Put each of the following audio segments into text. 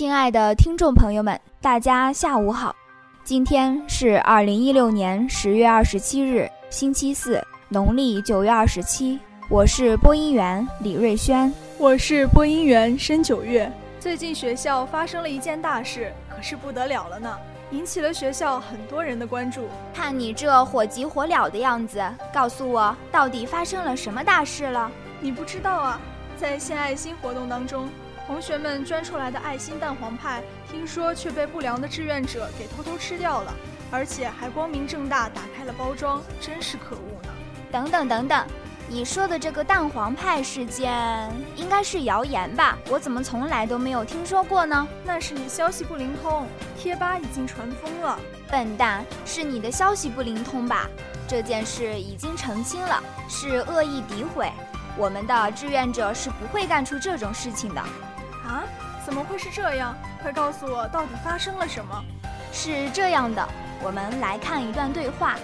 亲爱的听众朋友们，大家下午好。今天是二零一六年十月二十七日，星期四，农历九月二十七。我是播音员李瑞轩，我是播音员申九月。最近学校发生了一件大事，可是不得了了呢，引起了学校很多人的关注。看你这火急火燎的样子，告诉我到底发生了什么大事了？你不知道啊？在献爱心活动当中，同学们捐出来的爱心蛋黄派，听说却被不良的志愿者给偷偷吃掉了，而且还光明正大打开了包装，真是可恶呢！等等等等，你说的这个蛋黄派事件应该是谣言吧？我怎么从来都没有听说过呢？那是你消息不灵通，贴吧已经传疯了。笨蛋，是你的消息不灵通吧？这件事已经澄清了，是恶意诋毁。我们的志愿者是不会干出这种事情的，啊？怎么会是这样？快告诉我，到底发生了什么？是这样的，我们来看一段对话。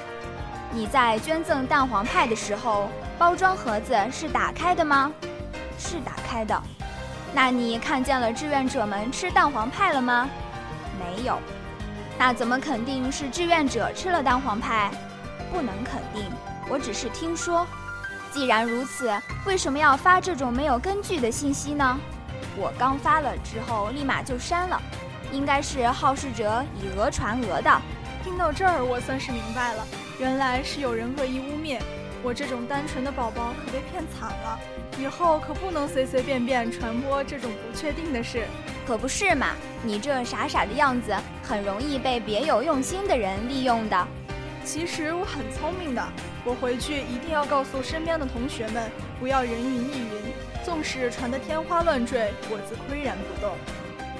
你在捐赠蛋黄派的时候，包装盒子是打开的吗？是打开的。那你看见了志愿者们吃蛋黄派了吗？没有。那怎么肯定是志愿者吃了蛋黄派？不能肯定，我只是听说。既然如此，为什么要发这种没有根据的信息呢？我刚发了之后立马就删了，应该是好事者以讹传讹的。听到这儿，我算是明白了，原来是有人恶意污蔑我这种单纯的宝宝，可被骗惨了。以后可不能随随便便传播这种不确定的事。可不是嘛，你这傻傻的样子，很容易被别有用心的人利用的。其实我很聪明的。我回去一定要告诉身边的同学们，不要人云亦云。纵使传得天花乱坠，我自岿然不动。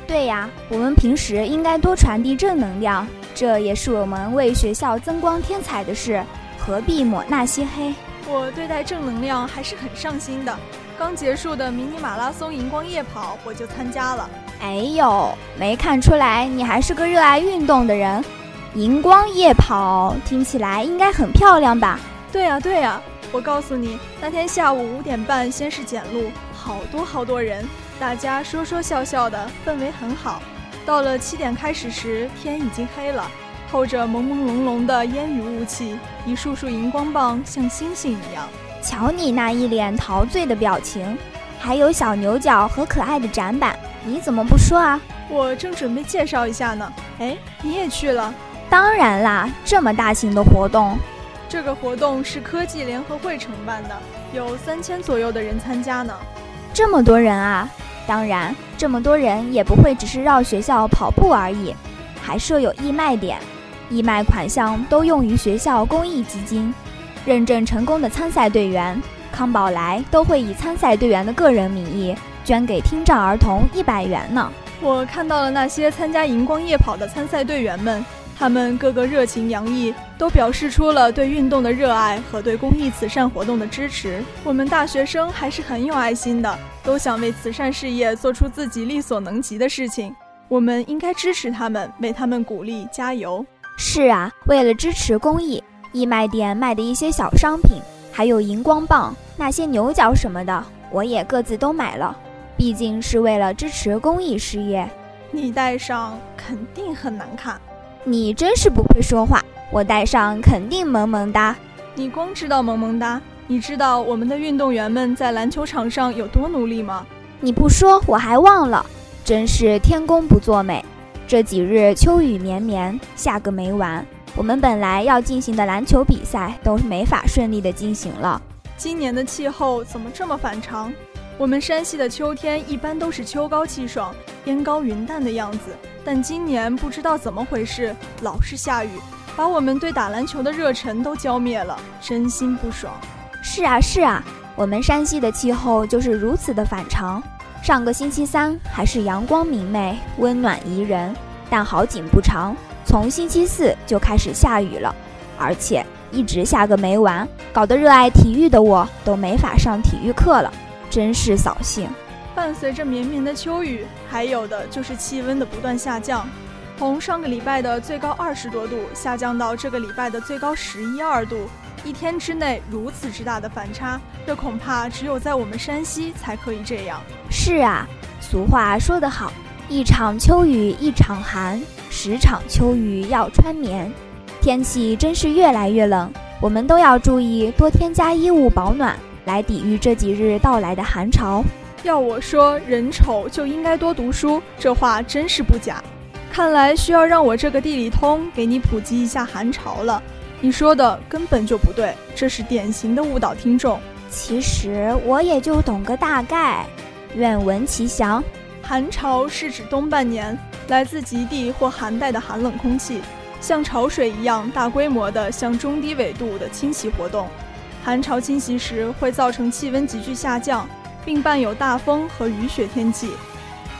对呀，我们平时应该多传递正能量，这也是我们为学校增光添彩的事，何必抹那些黑？我对待正能量还是很上心的。刚结束的迷你马拉松荧光夜跑，我就参加了。哎呦，没看出来你还是个热爱运动的人。荧光夜跑听起来应该很漂亮吧？对呀对呀，我告诉你，那天下午五点半先是检录，好多好多人，大家说说笑笑的，氛围很好。到了七点开始时，天已经黑了，透着朦朦胧胧的烟雨雾气，一束束荧光棒像星星一样。瞧你那一脸陶醉的表情，还有小牛角和可爱的展板，你怎么不说啊？我正准备介绍一下呢。哎，你也去了？当然啦，这么大型的活动。这个活动是科技联合会承办的，有三千左右的人参加呢。这么多人啊！当然，这么多人也不会只是绕学校跑步而已，还设有义卖点，义卖款项都用于学校公益基金。认证成功的参赛队员，康宝莱都会以参赛队员的个人名义捐给听障儿童一百元呢。我看到了那些参加荧光夜跑的参赛队员们。他们个个热情洋溢，都表示出了对运动的热爱和对公益慈善活动的支持。我们大学生还是很有爱心的，都想为慈善事业做出自己力所能及的事情。我们应该支持他们，为他们鼓励加油。是啊，为了支持公益，义卖店卖的一些小商品，还有荧光棒、那些牛角什么的，我也各自都买了。毕竟是为了支持公益事业。你戴上肯定很难看。你真是不会说话，我戴上肯定萌萌哒。你光知道萌萌哒，你知道我们的运动员们在篮球场上有多努力吗？你不说我还忘了，真是天公不作美。这几日秋雨绵绵，下个没完，我们本来要进行的篮球比赛都没法顺利的进行了。今年的气候怎么这么反常？我们山西的秋天一般都是秋高气爽、烟高云淡的样子，但今年不知道怎么回事，老是下雨，把我们对打篮球的热忱都浇灭了，真心不爽。是啊是啊，我们山西的气候就是如此的反常。上个星期三还是阳光明媚、温暖宜人，但好景不长，从星期四就开始下雨了，而且一直下个没完，搞得热爱体育的我都没法上体育课了。真是扫兴！伴随着绵绵的秋雨，还有的就是气温的不断下降，从上个礼拜的最高二十多度下降到这个礼拜的最高十一二度，一天之内如此之大的反差，这恐怕只有在我们山西才可以这样。是啊，俗话说得好，一场秋雨一场寒，十场秋雨要穿棉。天气真是越来越冷，我们都要注意多添加衣物保暖，来抵御这几日到来的寒潮。要我说，人丑就应该多读书，这话真是不假。看来需要让我这个地理通给你普及一下寒潮了。你说的根本就不对，这是典型的误导听众。其实我也就懂个大概。愿闻其详。寒潮是指冬半年来自极地或寒带的寒冷空气，像潮水一样大规模的向中低纬度的侵袭活动。寒潮侵袭时会造成气温急剧下降，并伴有大风和雨雪天气，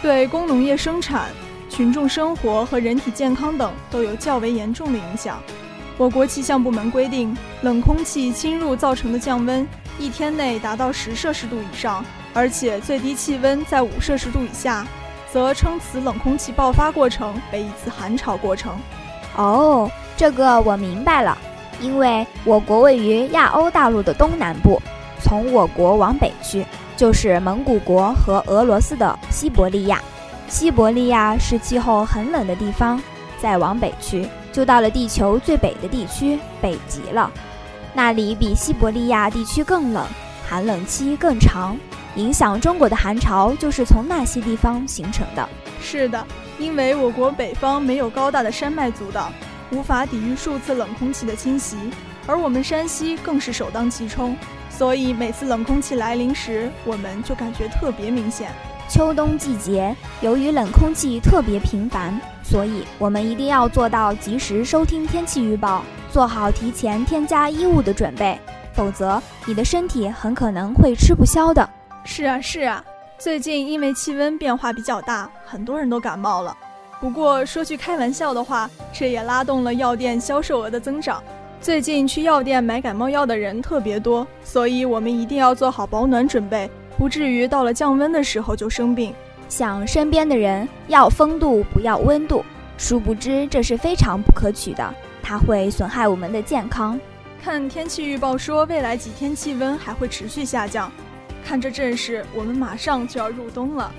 对工农业生产、群众生活和人体健康等都有较为严重的影响。我国气象部门规定，冷空气侵入造成的降温一天内达到十摄氏度以上。而且最低气温在五摄氏度以下，则称此冷空气爆发过程为一次寒潮过程。哦，这个我明白了。因为我国位于亚欧大陆的东南部，从我国往北去就是蒙古国和俄罗斯的西伯利亚。西伯利亚是气候很冷的地方，再往北去就到了地球最北的地区北极了。那里比西伯利亚地区更冷，寒冷期更长。影响中国的寒潮就是从那些地方形成的。是的，因为我国北方没有高大的山脉阻挡，无法抵御数次冷空气的侵袭，而我们山西更是首当其冲，所以每次冷空气来临时，我们就感觉特别明显。秋冬季节，由于冷空气特别频繁，所以我们一定要做到及时收听天气预报，做好提前添加衣物的准备，否则你的身体很可能会吃不消的。是啊是啊，最近因为气温变化比较大，很多人都感冒了。不过说句开玩笑的话，这也拉动了药店销售额的增长。最近去药店买感冒药的人特别多，所以我们一定要做好保暖准备，不至于到了降温的时候就生病。想身边的人要风度不要温度，殊不知这是非常不可取的，它会损害我们的健康。看天气预报说，未来几天气温还会持续下降。看这阵势，我们马上就要入冬了。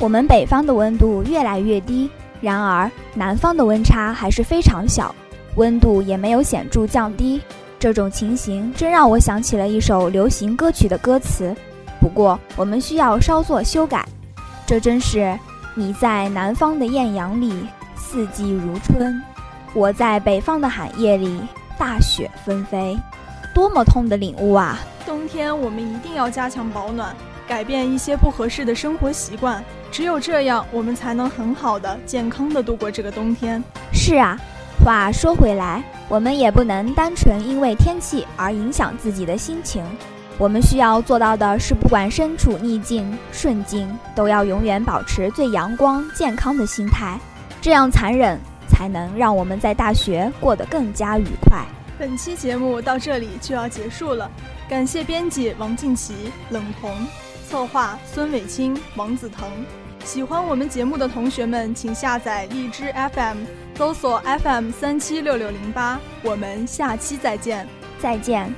我们北方的温度越来越低，然而南方的温差还是非常小，温度也没有显著降低。这种情形真让我想起了一首流行歌曲的歌词，不过我们需要稍作修改。这真是你在南方的艳阳里，四季如春；我在北方的寒夜里，大雪纷飞。多么痛的领悟啊！冬天我们一定要加强保暖，改变一些不合适的生活习惯。只有这样，我们才能很好的、健康的度过这个冬天。是啊，话说回来，我们也不能单纯因为天气而影响自己的心情。我们需要做到的是，不管身处逆境、顺境，都要永远保持最阳光、健康的心态。这样残忍，才能让我们在大学过得更加愉快。本期节目到这里就要结束了。感谢编辑王静琪、冷彤，策划孙伟清、王子腾。喜欢我们节目的同学们，请下载荔枝 FM，搜索 FM 三七六六零八。我们下期再见，再见。